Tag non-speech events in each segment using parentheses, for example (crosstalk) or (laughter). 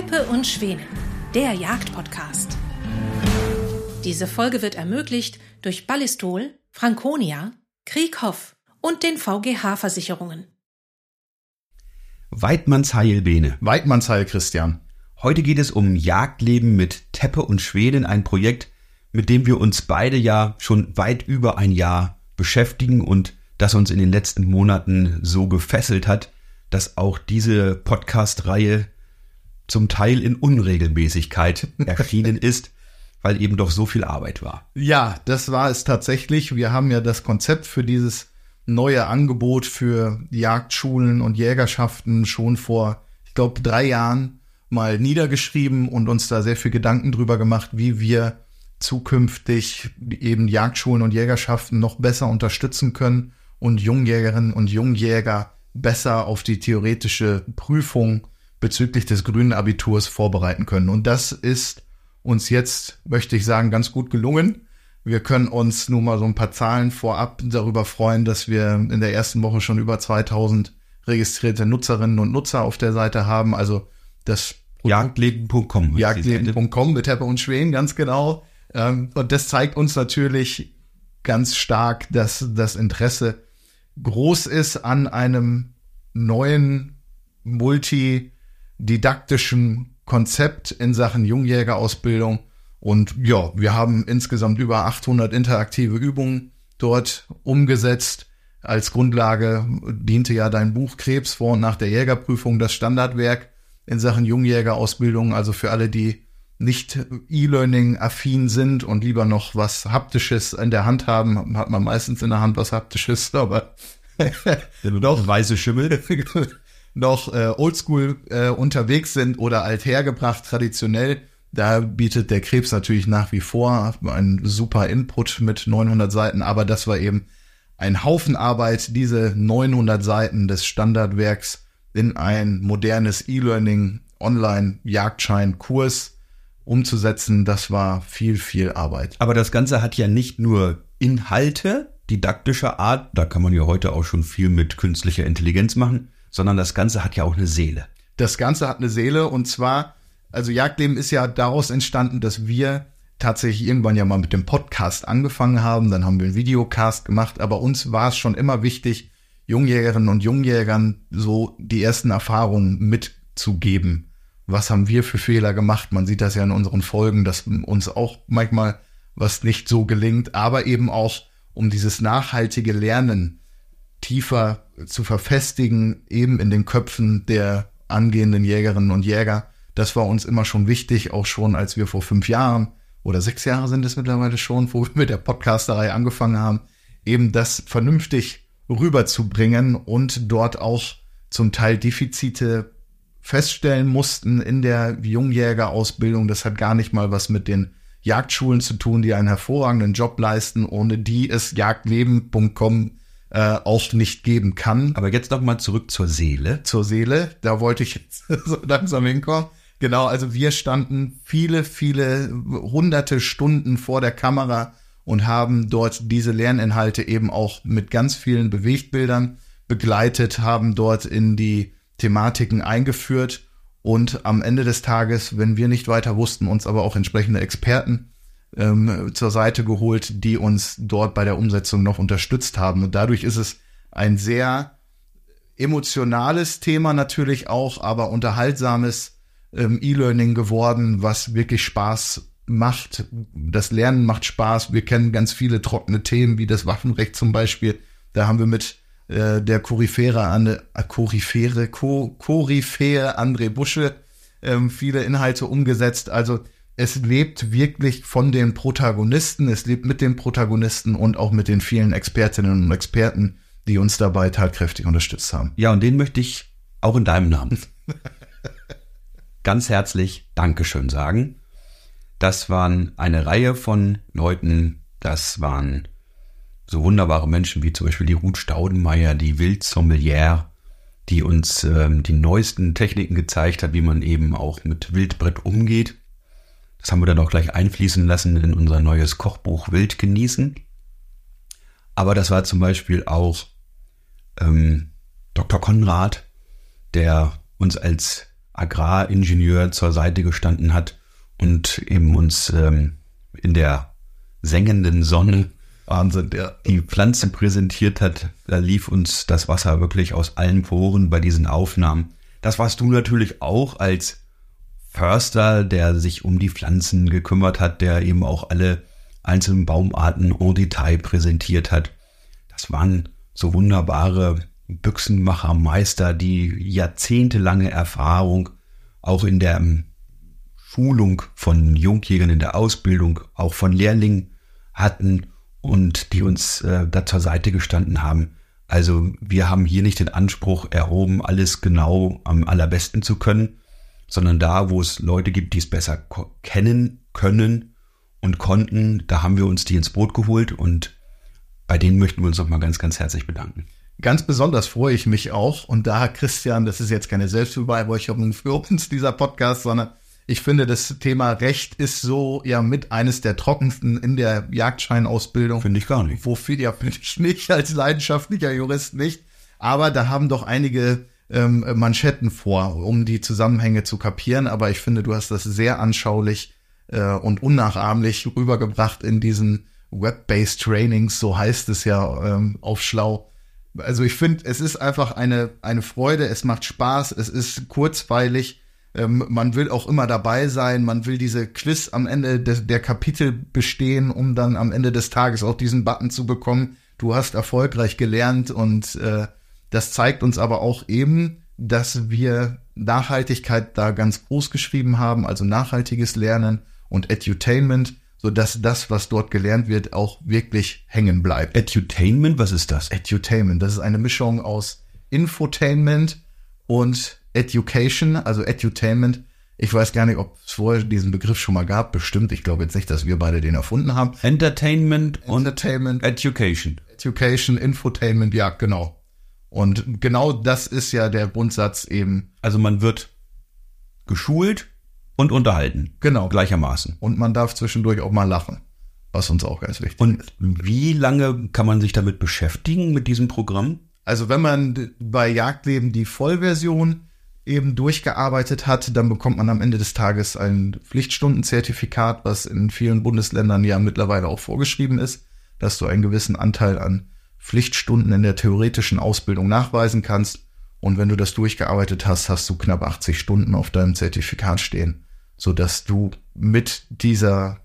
Teppe und Schwänen, der Jagdpodcast. Diese Folge wird ermöglicht durch Ballistol, Franconia, Krieghoff und den VGH-Versicherungen. Weidmannsheil, Bene. Weidmannsheil, Christian. Heute geht es um Jagdleben mit Teppe und Schweden, ein Projekt, mit dem wir uns beide ja schon weit über ein Jahr beschäftigen und das uns in den letzten Monaten so gefesselt hat, dass auch diese Podcast-Reihe zum Teil in Unregelmäßigkeit (laughs) erschienen ist, weil eben doch so viel Arbeit war. Ja, das war es tatsächlich. Wir haben ja das Konzept für dieses neue Angebot für Jagdschulen und Jägerschaften schon vor, ich glaube, drei Jahren mal niedergeschrieben und uns da sehr viel Gedanken drüber gemacht, wie wir zukünftig eben Jagdschulen und Jägerschaften noch besser unterstützen können und Jungjägerinnen und Jungjäger besser auf die theoretische Prüfung bezüglich des grünen Abiturs vorbereiten können. Und das ist uns jetzt, möchte ich sagen, ganz gut gelungen. Wir können uns nun mal so ein paar Zahlen vorab darüber freuen, dass wir in der ersten Woche schon über 2000 registrierte Nutzerinnen und Nutzer auf der Seite haben. Also das Jagdleben.com. Jagdleben.com mit Heppe und Schwen, ganz genau. Ähm, und das zeigt uns natürlich ganz stark, dass das Interesse groß ist an einem neuen multididaktischen Konzept in Sachen Jungjägerausbildung. Und ja, wir haben insgesamt über 800 interaktive Übungen dort umgesetzt. Als Grundlage diente ja dein Buch Krebs vor und nach der Jägerprüfung das Standardwerk in Sachen Jungjägerausbildung. Also für alle, die nicht E-Learning-affin sind und lieber noch was Haptisches in der Hand haben, hat man meistens in der Hand was Haptisches, aber (laughs) noch weiße Schimmel, (laughs) noch äh, Oldschool äh, unterwegs sind oder althergebracht traditionell, da bietet der Krebs natürlich nach wie vor einen super Input mit 900 Seiten, aber das war eben ein Haufen Arbeit, diese 900 Seiten des Standardwerks in ein modernes E-Learning Online-Jagdschein-Kurs umzusetzen, das war viel, viel Arbeit. Aber das Ganze hat ja nicht nur Inhalte didaktischer Art, da kann man ja heute auch schon viel mit künstlicher Intelligenz machen, sondern das Ganze hat ja auch eine Seele. Das Ganze hat eine Seele und zwar, also Jagdleben ist ja daraus entstanden, dass wir tatsächlich irgendwann ja mal mit dem Podcast angefangen haben, dann haben wir einen Videocast gemacht, aber uns war es schon immer wichtig, Jungjägerinnen und Jungjägern so die ersten Erfahrungen mitzugeben was haben wir für Fehler gemacht. Man sieht das ja in unseren Folgen, dass uns auch manchmal was nicht so gelingt, aber eben auch um dieses nachhaltige Lernen tiefer zu verfestigen, eben in den Köpfen der angehenden Jägerinnen und Jäger. Das war uns immer schon wichtig, auch schon als wir vor fünf Jahren oder sechs Jahre sind es mittlerweile schon, wo wir mit der Podcasterei angefangen haben, eben das vernünftig rüberzubringen und dort auch zum Teil Defizite feststellen mussten in der Jungjägerausbildung, das hat gar nicht mal was mit den Jagdschulen zu tun, die einen hervorragenden Job leisten, ohne die es jagdleben.com äh, auch nicht geben kann. Aber jetzt noch mal zurück zur Seele. Zur Seele, da wollte ich jetzt (laughs) so langsam hinkommen. Genau, also wir standen viele, viele hunderte Stunden vor der Kamera und haben dort diese Lerninhalte eben auch mit ganz vielen Bewegtbildern begleitet, haben dort in die Thematiken eingeführt und am Ende des Tages, wenn wir nicht weiter wussten, uns aber auch entsprechende Experten ähm, zur Seite geholt, die uns dort bei der Umsetzung noch unterstützt haben. Und dadurch ist es ein sehr emotionales Thema natürlich auch, aber unterhaltsames ähm, E-Learning geworden, was wirklich Spaß macht. Das Lernen macht Spaß. Wir kennen ganz viele trockene Themen, wie das Waffenrecht zum Beispiel. Da haben wir mit äh, der Koryphäre, Ande, äh, Koryphäre, Ko, Koryphäe André Busche ähm, viele Inhalte umgesetzt. Also es lebt wirklich von den Protagonisten, es lebt mit den Protagonisten und auch mit den vielen Expertinnen und Experten, die uns dabei tatkräftig unterstützt haben. Ja, und den möchte ich auch in deinem Namen (laughs) ganz herzlich Dankeschön sagen. Das waren eine Reihe von Leuten, das waren so wunderbare Menschen wie zum Beispiel die Ruth Staudenmeier, die Wildsommelier, die uns ähm, die neuesten Techniken gezeigt hat, wie man eben auch mit Wildbrett umgeht. Das haben wir dann auch gleich einfließen lassen in unser neues Kochbuch Wild genießen. Aber das war zum Beispiel auch ähm, Dr. Konrad, der uns als Agraringenieur zur Seite gestanden hat und eben uns ähm, in der sengenden Sonne Wahnsinn, ja. die Pflanze präsentiert hat. Da lief uns das Wasser wirklich aus allen Poren bei diesen Aufnahmen. Das warst du natürlich auch als Förster, der sich um die Pflanzen gekümmert hat, der eben auch alle einzelnen Baumarten en Detail präsentiert hat. Das waren so wunderbare Büchsenmachermeister, die jahrzehntelange Erfahrung auch in der Schulung von Jungjägern in der Ausbildung, auch von Lehrlingen hatten und die uns äh, da zur Seite gestanden haben. Also wir haben hier nicht den Anspruch erhoben, alles genau am allerbesten zu können, sondern da, wo es Leute gibt, die es besser kennen können und konnten, da haben wir uns die ins Boot geholt und bei denen möchten wir uns nochmal ganz, ganz herzlich bedanken. Ganz besonders freue ich mich auch, und da, Christian, das ist jetzt keine Selbstbeweihräucherung für uns, dieser Podcast, sondern ich finde, das Thema Recht ist so ja mit eines der trockensten in der Jagdscheinausbildung. Finde ich gar nicht. Wofür, ja, finde ich nicht, als leidenschaftlicher Jurist nicht. Aber da haben doch einige ähm, Manschetten vor, um die Zusammenhänge zu kapieren. Aber ich finde, du hast das sehr anschaulich äh, und unnachahmlich rübergebracht in diesen Web-based Trainings, so heißt es ja ähm, auf Schlau. Also ich finde, es ist einfach eine, eine Freude, es macht Spaß, es ist kurzweilig ähm, man will auch immer dabei sein, man will diese Quiz am Ende de der Kapitel bestehen, um dann am Ende des Tages auch diesen Button zu bekommen. Du hast erfolgreich gelernt und äh, das zeigt uns aber auch eben, dass wir Nachhaltigkeit da ganz groß geschrieben haben, also nachhaltiges Lernen und Edutainment, so dass das, was dort gelernt wird, auch wirklich hängen bleibt. Edutainment, was ist das? Edutainment, das ist eine Mischung aus Infotainment und Education, also Edutainment. Ich weiß gar nicht, ob es vorher diesen Begriff schon mal gab. Bestimmt. Ich glaube jetzt nicht, dass wir beide den erfunden haben. Entertainment, Entertainment und Education. Education, Infotainment, ja, genau. Und genau das ist ja der Grundsatz eben. Also man wird geschult und unterhalten. Genau. Gleichermaßen. Und man darf zwischendurch auch mal lachen. Was uns auch ganz wichtig und ist. Und wie lange kann man sich damit beschäftigen, mit diesem Programm? Also wenn man bei Jagdleben die Vollversion eben durchgearbeitet hat, dann bekommt man am Ende des Tages ein Pflichtstundenzertifikat, was in vielen Bundesländern ja mittlerweile auch vorgeschrieben ist, dass du einen gewissen Anteil an Pflichtstunden in der theoretischen Ausbildung nachweisen kannst. Und wenn du das durchgearbeitet hast, hast du knapp 80 Stunden auf deinem Zertifikat stehen, so dass du mit dieser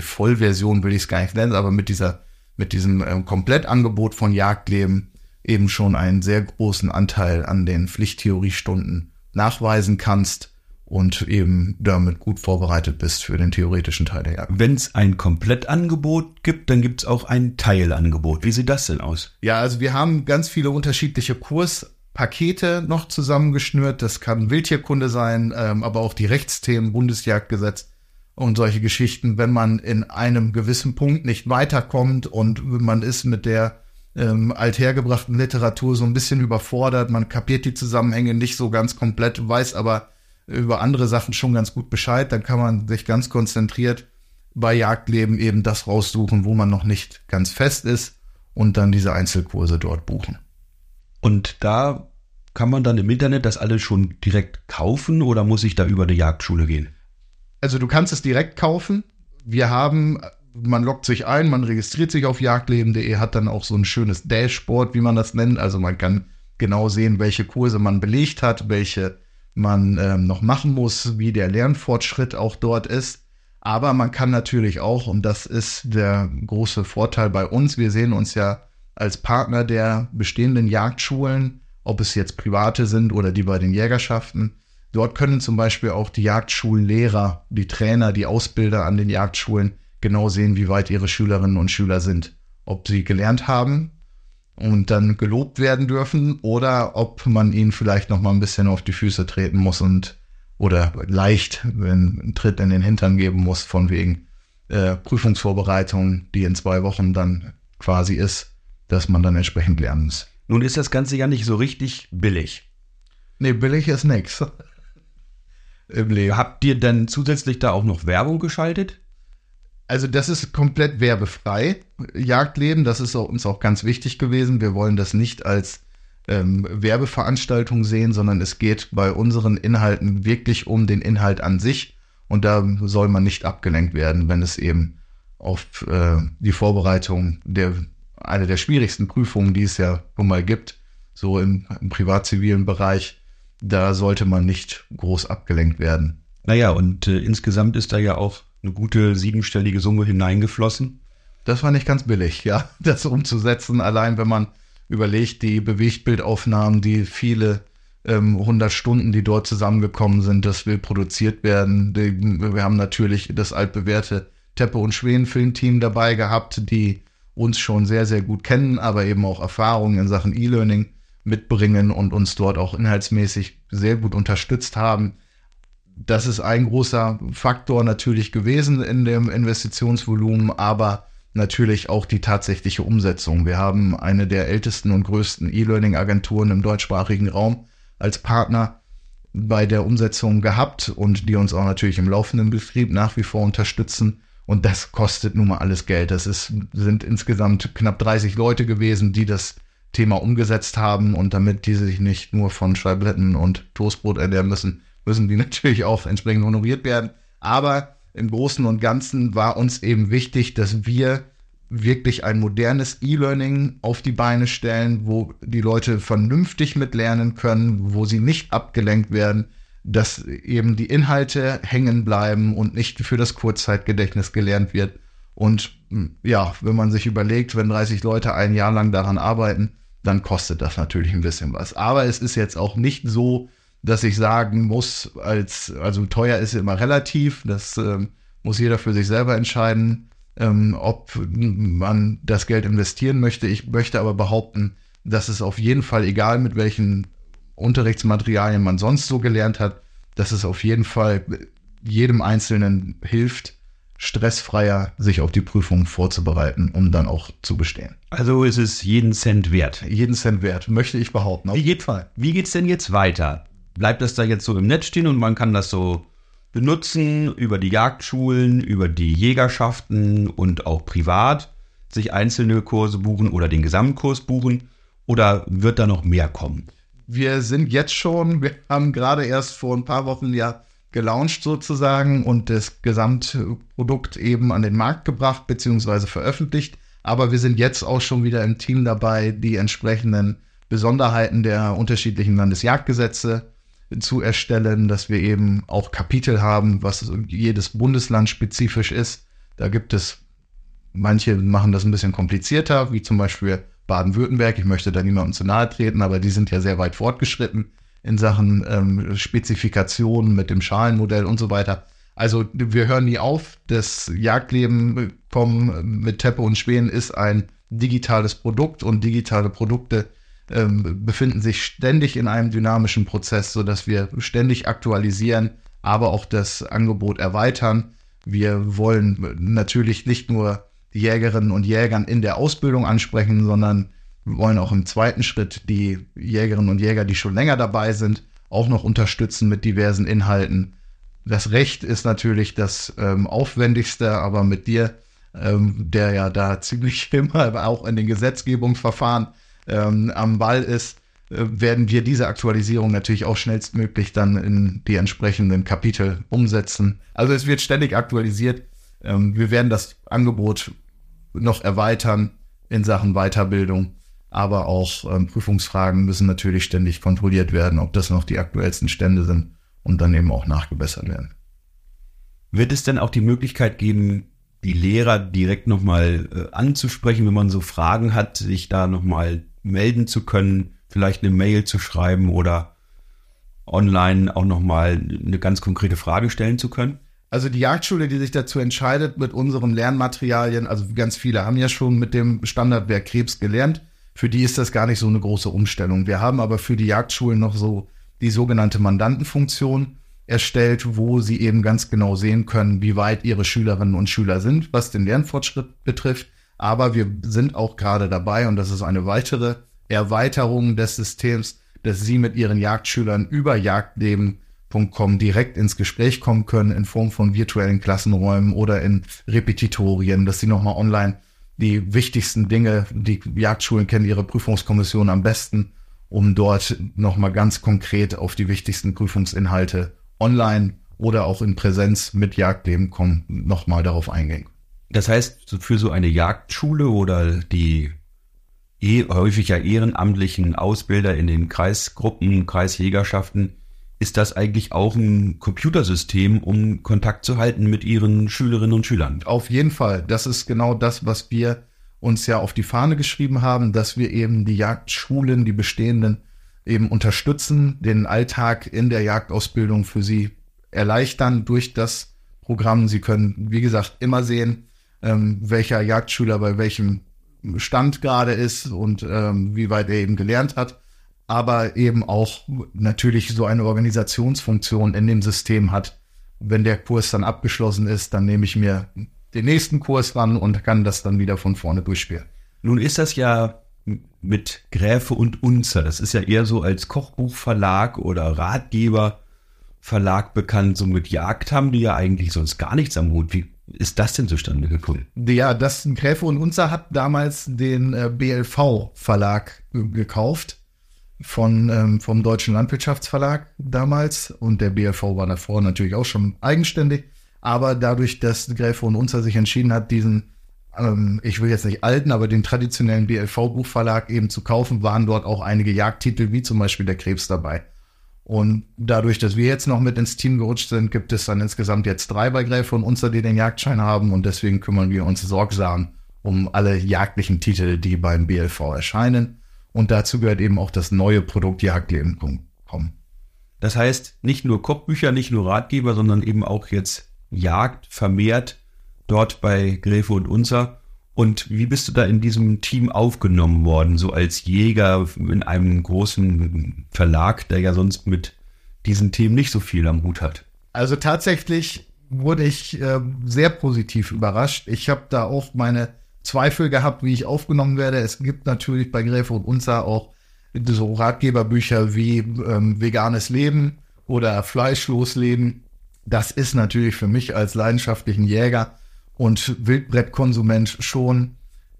Vollversion will ich es gar nicht nennen, aber mit dieser mit diesem äh, Komplettangebot von Jagdleben eben schon einen sehr großen Anteil an den Pflichttheoriestunden nachweisen kannst und eben damit gut vorbereitet bist für den theoretischen Teil der Jagd. Wenn es ein Komplettangebot gibt, dann gibt es auch ein Teilangebot. Wie sieht das denn aus? Ja, also wir haben ganz viele unterschiedliche Kurspakete noch zusammengeschnürt. Das kann Wildtierkunde sein, ähm, aber auch die Rechtsthemen, Bundesjagdgesetz und solche Geschichten, wenn man in einem gewissen Punkt nicht weiterkommt und man ist mit der ähm, althergebrachten Literatur so ein bisschen überfordert. Man kapiert die Zusammenhänge nicht so ganz komplett, weiß aber über andere Sachen schon ganz gut Bescheid. Dann kann man sich ganz konzentriert bei Jagdleben eben das raussuchen, wo man noch nicht ganz fest ist und dann diese Einzelkurse dort buchen. Und da kann man dann im Internet das alles schon direkt kaufen oder muss ich da über die Jagdschule gehen? Also du kannst es direkt kaufen. Wir haben man loggt sich ein, man registriert sich auf jagdleben.de, hat dann auch so ein schönes Dashboard, wie man das nennt. Also man kann genau sehen, welche Kurse man belegt hat, welche man ähm, noch machen muss, wie der Lernfortschritt auch dort ist. Aber man kann natürlich auch, und das ist der große Vorteil bei uns, wir sehen uns ja als Partner der bestehenden Jagdschulen, ob es jetzt private sind oder die bei den Jägerschaften. Dort können zum Beispiel auch die Jagdschullehrer, die Trainer, die Ausbilder an den Jagdschulen genau sehen, wie weit ihre Schülerinnen und Schüler sind. Ob sie gelernt haben und dann gelobt werden dürfen oder ob man ihnen vielleicht noch mal ein bisschen auf die Füße treten muss und oder leicht einen Tritt in den Hintern geben muss von wegen äh, Prüfungsvorbereitung, die in zwei Wochen dann quasi ist, dass man dann entsprechend lernen muss. Nun ist das Ganze ja nicht so richtig billig. Nee, billig ist nix. Im Leben. Habt ihr denn zusätzlich da auch noch Werbung geschaltet? Also das ist komplett werbefrei, Jagdleben. Das ist uns auch ganz wichtig gewesen. Wir wollen das nicht als ähm, Werbeveranstaltung sehen, sondern es geht bei unseren Inhalten wirklich um den Inhalt an sich. Und da soll man nicht abgelenkt werden, wenn es eben auf äh, die Vorbereitung der eine der schwierigsten Prüfungen, die es ja nun mal gibt, so im, im privat-zivilen Bereich, da sollte man nicht groß abgelenkt werden. Naja, und äh, insgesamt ist da ja auch eine gute siebenstellige Summe hineingeflossen. Das war nicht ganz billig, ja, (laughs) das umzusetzen. Allein wenn man überlegt, die Bewegtbildaufnahmen, die viele ähm, 100 Stunden, die dort zusammengekommen sind, das will produziert werden. Wir haben natürlich das altbewährte Teppe- und Schweden-Filmteam dabei gehabt, die uns schon sehr, sehr gut kennen, aber eben auch Erfahrungen in Sachen E-Learning mitbringen und uns dort auch inhaltsmäßig sehr gut unterstützt haben. Das ist ein großer Faktor natürlich gewesen in dem Investitionsvolumen, aber natürlich auch die tatsächliche Umsetzung. Wir haben eine der ältesten und größten E-Learning-Agenturen im deutschsprachigen Raum als Partner bei der Umsetzung gehabt und die uns auch natürlich im laufenden Betrieb nach wie vor unterstützen. Und das kostet nun mal alles Geld. Das ist, sind insgesamt knapp 30 Leute gewesen, die das Thema umgesetzt haben. Und damit die sich nicht nur von Scheibletten und Toastbrot ernähren müssen, müssen die (laughs) natürlich auch entsprechend honoriert werden. Aber im Großen und Ganzen war uns eben wichtig, dass wir wirklich ein modernes E-Learning auf die Beine stellen, wo die Leute vernünftig mitlernen können, wo sie nicht abgelenkt werden, dass eben die Inhalte hängen bleiben und nicht für das Kurzzeitgedächtnis gelernt wird. Und hm, ja, wenn man sich überlegt, wenn 30 Leute ein Jahr lang daran arbeiten, dann kostet das natürlich ein bisschen was. Aber es ist jetzt auch nicht so, dass ich sagen muss, als, also teuer ist immer relativ, das ähm, muss jeder für sich selber entscheiden, ähm, ob man das Geld investieren möchte. Ich möchte aber behaupten, dass es auf jeden Fall, egal mit welchen Unterrichtsmaterialien man sonst so gelernt hat, dass es auf jeden Fall jedem Einzelnen hilft, stressfreier sich auf die Prüfung vorzubereiten, um dann auch zu bestehen. Also ist es jeden Cent wert. Jeden Cent wert, möchte ich behaupten. Auf jeden Fall. Wie geht's denn jetzt weiter? Bleibt das da jetzt so im Netz stehen und man kann das so benutzen über die Jagdschulen, über die Jägerschaften und auch privat sich einzelne Kurse buchen oder den Gesamtkurs buchen oder wird da noch mehr kommen? Wir sind jetzt schon, wir haben gerade erst vor ein paar Wochen ja gelauncht sozusagen und das Gesamtprodukt eben an den Markt gebracht bzw. veröffentlicht. Aber wir sind jetzt auch schon wieder im Team dabei, die entsprechenden Besonderheiten der unterschiedlichen Landesjagdgesetze zu erstellen, dass wir eben auch Kapitel haben, was jedes Bundesland spezifisch ist. Da gibt es, manche machen das ein bisschen komplizierter, wie zum Beispiel Baden-Württemberg. Ich möchte da niemandem zu nahe treten, aber die sind ja sehr weit fortgeschritten in Sachen ähm, Spezifikationen mit dem Schalenmodell und so weiter. Also wir hören nie auf. Das Jagdleben kommen mit Teppe und Spähen ist ein digitales Produkt und digitale Produkte ähm, befinden sich ständig in einem dynamischen Prozess, so dass wir ständig aktualisieren, aber auch das Angebot erweitern. Wir wollen natürlich nicht nur die Jägerinnen und Jägern in der Ausbildung ansprechen, sondern wir wollen auch im zweiten Schritt die Jägerinnen und Jäger, die schon länger dabei sind, auch noch unterstützen mit diversen Inhalten. Das Recht ist natürlich das ähm, aufwendigste, aber mit dir, ähm, der ja da (laughs) ziemlich immer auch in den Gesetzgebungsverfahren ähm, am Ball ist, äh, werden wir diese Aktualisierung natürlich auch schnellstmöglich dann in die entsprechenden Kapitel umsetzen. Also es wird ständig aktualisiert. Ähm, wir werden das Angebot noch erweitern in Sachen Weiterbildung. Aber auch ähm, Prüfungsfragen müssen natürlich ständig kontrolliert werden, ob das noch die aktuellsten Stände sind und dann eben auch nachgebessert werden. Wird es denn auch die Möglichkeit geben, die Lehrer direkt nochmal äh, anzusprechen, wenn man so Fragen hat, sich da nochmal melden zu können, vielleicht eine Mail zu schreiben oder online auch nochmal eine ganz konkrete Frage stellen zu können? Also die Jagdschule, die sich dazu entscheidet, mit unseren Lernmaterialien, also ganz viele haben ja schon mit dem Standardwerk Krebs gelernt, für die ist das gar nicht so eine große Umstellung. Wir haben aber für die Jagdschulen noch so die sogenannte Mandantenfunktion erstellt, wo sie eben ganz genau sehen können, wie weit ihre Schülerinnen und Schüler sind, was den Lernfortschritt betrifft. Aber wir sind auch gerade dabei, und das ist eine weitere Erweiterung des Systems, dass Sie mit Ihren Jagdschülern über Jagdleben.com direkt ins Gespräch kommen können in Form von virtuellen Klassenräumen oder in Repetitorien, dass Sie nochmal online die wichtigsten Dinge, die Jagdschulen kennen ihre Prüfungskommission am besten um dort nochmal ganz konkret auf die wichtigsten Prüfungsinhalte online oder auch in Präsenz mit Jagdleben kommen, nochmal darauf eingehen. Das heißt, für so eine Jagdschule oder die eh, häufig ja ehrenamtlichen Ausbilder in den Kreisgruppen, Kreisjägerschaften, ist das eigentlich auch ein Computersystem, um Kontakt zu halten mit ihren Schülerinnen und Schülern? Auf jeden Fall. Das ist genau das, was wir uns ja auf die Fahne geschrieben haben, dass wir eben die Jagdschulen, die bestehenden, eben unterstützen, den Alltag in der Jagdausbildung für sie erleichtern durch das Programm. Sie können, wie gesagt, immer sehen, ähm, welcher Jagdschüler bei welchem Stand gerade ist und ähm, wie weit er eben gelernt hat, aber eben auch natürlich so eine Organisationsfunktion in dem System hat. Wenn der Kurs dann abgeschlossen ist, dann nehme ich mir den nächsten Kurs ran und kann das dann wieder von vorne durchspielen. Nun ist das ja mit Gräfe und Unzer. Das ist ja eher so als Kochbuchverlag oder Ratgeberverlag bekannt. So mit Jagd haben die ja eigentlich sonst gar nichts am Hut. Wie ist das denn zustande gekommen? Ja, das Gräfe und Unzer hat damals den äh, BLV-Verlag äh, gekauft von ähm, vom Deutschen Landwirtschaftsverlag damals und der BLV war davor natürlich auch schon eigenständig, aber dadurch, dass Gräfe und Unzer sich entschieden hat, diesen ähm, ich will jetzt nicht alten, aber den traditionellen BLV-Buchverlag eben zu kaufen, waren dort auch einige Jagdtitel, wie zum Beispiel der Krebs dabei. Und dadurch, dass wir jetzt noch mit ins Team gerutscht sind, gibt es dann insgesamt jetzt drei bei Gräfe und Unzer, die den Jagdschein haben. Und deswegen kümmern wir uns sorgsam um alle jagdlichen Titel, die beim BLV erscheinen. Und dazu gehört eben auch das neue Produkt Jagdleben kommen. Das heißt, nicht nur Kochbücher, nicht nur Ratgeber, sondern eben auch jetzt Jagd vermehrt dort bei Gräfe und Unser. Und wie bist du da in diesem Team aufgenommen worden, so als Jäger in einem großen Verlag, der ja sonst mit diesen Themen nicht so viel am Hut hat? Also tatsächlich wurde ich äh, sehr positiv überrascht. Ich habe da auch meine Zweifel gehabt, wie ich aufgenommen werde. Es gibt natürlich bei Gräfe und Unser auch so Ratgeberbücher wie ähm, veganes Leben oder fleischlos Leben. Das ist natürlich für mich als leidenschaftlichen Jäger und Wildbrettkonsument schon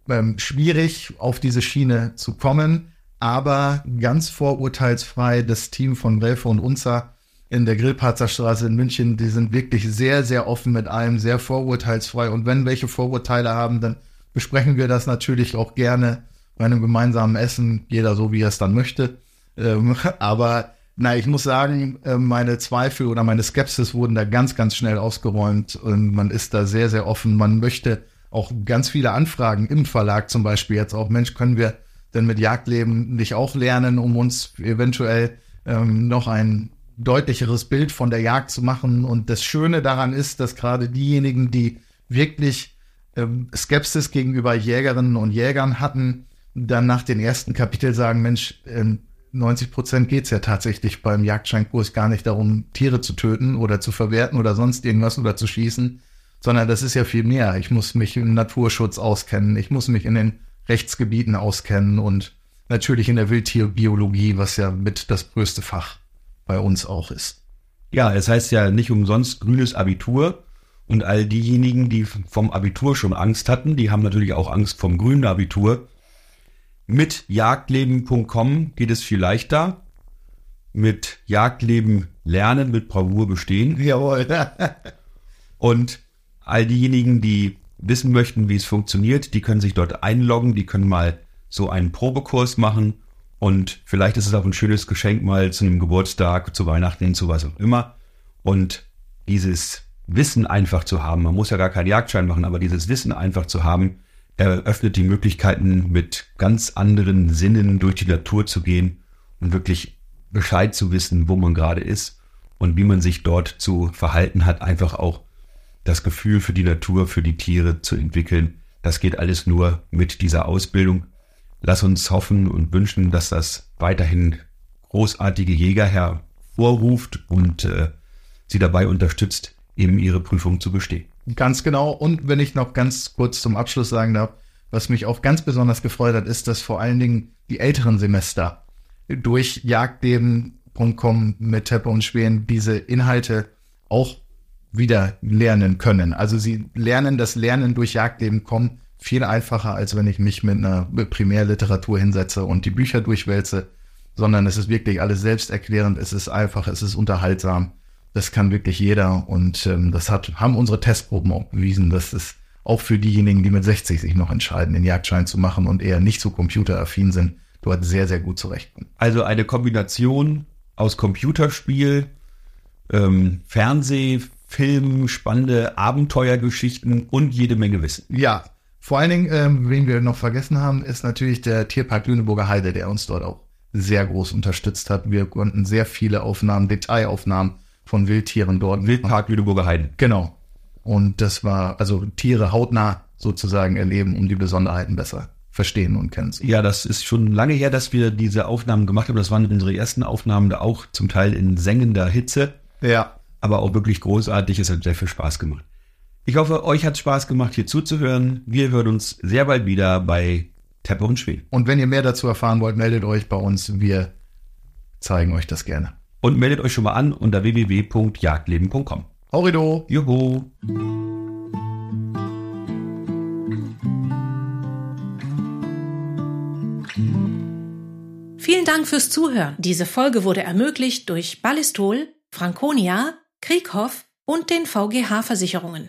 ähm, schwierig, auf diese Schiene zu kommen. Aber ganz vorurteilsfrei, das Team von Gräfe und Unzer in der Grillparzerstraße in München, die sind wirklich sehr, sehr offen mit allem, sehr vorurteilsfrei. Und wenn welche Vorurteile haben, dann besprechen wir das natürlich auch gerne bei einem gemeinsamen Essen, jeder so, wie er es dann möchte. Ähm, (laughs) aber na, ich muss sagen, äh, meine Zweifel oder meine Skepsis wurden da ganz, ganz schnell ausgeräumt und man ist da sehr, sehr offen. Man möchte auch ganz viele Anfragen im Verlag zum Beispiel jetzt auch, Mensch, können wir denn mit Jagdleben nicht auch lernen, um uns eventuell ähm, noch ein deutlicheres Bild von der Jagd zu machen. Und das Schöne daran ist, dass gerade diejenigen, die wirklich ähm, Skepsis gegenüber Jägerinnen und Jägern hatten, dann nach den ersten Kapitel sagen, Mensch, ähm, 90 Prozent geht's ja tatsächlich beim Jagdscheinkurs gar nicht darum, Tiere zu töten oder zu verwerten oder sonst irgendwas oder zu schießen, sondern das ist ja viel mehr. Ich muss mich im Naturschutz auskennen, ich muss mich in den Rechtsgebieten auskennen und natürlich in der Wildtierbiologie, was ja mit das größte Fach bei uns auch ist. Ja, es heißt ja nicht umsonst grünes Abitur. Und all diejenigen, die vom Abitur schon Angst hatten, die haben natürlich auch Angst vom grünen Abitur. Mit jagdleben.com geht es viel leichter. Mit Jagdleben lernen, mit Bravour bestehen. (laughs) Jawohl. Und all diejenigen, die wissen möchten, wie es funktioniert, die können sich dort einloggen, die können mal so einen Probekurs machen und vielleicht ist es auch ein schönes Geschenk mal zu einem Geburtstag, zu Weihnachten, zu was auch immer. Und dieses Wissen einfach zu haben, man muss ja gar keinen Jagdschein machen, aber dieses Wissen einfach zu haben, eröffnet die Möglichkeiten, mit ganz anderen Sinnen durch die Natur zu gehen und wirklich Bescheid zu wissen, wo man gerade ist und wie man sich dort zu verhalten hat, einfach auch das Gefühl für die Natur, für die Tiere zu entwickeln. Das geht alles nur mit dieser Ausbildung. Lass uns hoffen und wünschen, dass das weiterhin großartige Jäger hervorruft und äh, sie dabei unterstützt, eben ihre Prüfung zu bestehen. Ganz genau. Und wenn ich noch ganz kurz zum Abschluss sagen darf, was mich auch ganz besonders gefreut hat, ist, dass vor allen Dingen die älteren Semester durch Jagdleben.com mit Teppe und Schweren diese Inhalte auch wieder lernen können. Also sie lernen das Lernen durch Jagdleben.com viel einfacher, als wenn ich mich mit einer Primärliteratur hinsetze und die Bücher durchwälze, sondern es ist wirklich alles selbsterklärend, es ist einfach, es ist unterhaltsam. Das kann wirklich jeder und ähm, das hat, haben unsere Testproben auch bewiesen, dass es auch für diejenigen, die mit 60 sich noch entscheiden, den Jagdschein zu machen und eher nicht so computeraffin sind, dort sehr, sehr gut zurechtkommen. Also eine Kombination aus Computerspiel, ähm, Fernseh, Film, spannende Abenteuergeschichten und jede Menge Wissen. Ja, vor allen Dingen, ähm, wen wir noch vergessen haben, ist natürlich der Tierpark Lüneburger Heide, der uns dort auch sehr groß unterstützt hat. Wir konnten sehr viele Aufnahmen, Detailaufnahmen von Wildtieren dort. Wildpark Lüneburger Heide. Genau. Und das war also Tiere hautnah sozusagen erleben, um die Besonderheiten besser verstehen und kennen zu. Ja, das ist schon lange her, dass wir diese Aufnahmen gemacht haben. Das waren unsere ersten Aufnahmen, da auch zum Teil in sengender Hitze. Ja. Aber auch wirklich großartig. Es hat sehr viel Spaß gemacht. Ich hoffe, euch hat Spaß gemacht, hier zuzuhören. Wir hören uns sehr bald wieder bei Teppe und Schweden. Und wenn ihr mehr dazu erfahren wollt, meldet euch bei uns. Wir zeigen euch das gerne. Und meldet euch schon mal an unter www.jagdleben.com. Horrido! Juhu! Vielen Dank fürs Zuhören. Diese Folge wurde ermöglicht durch Ballistol, Franconia, Krieghoff und den VGH Versicherungen.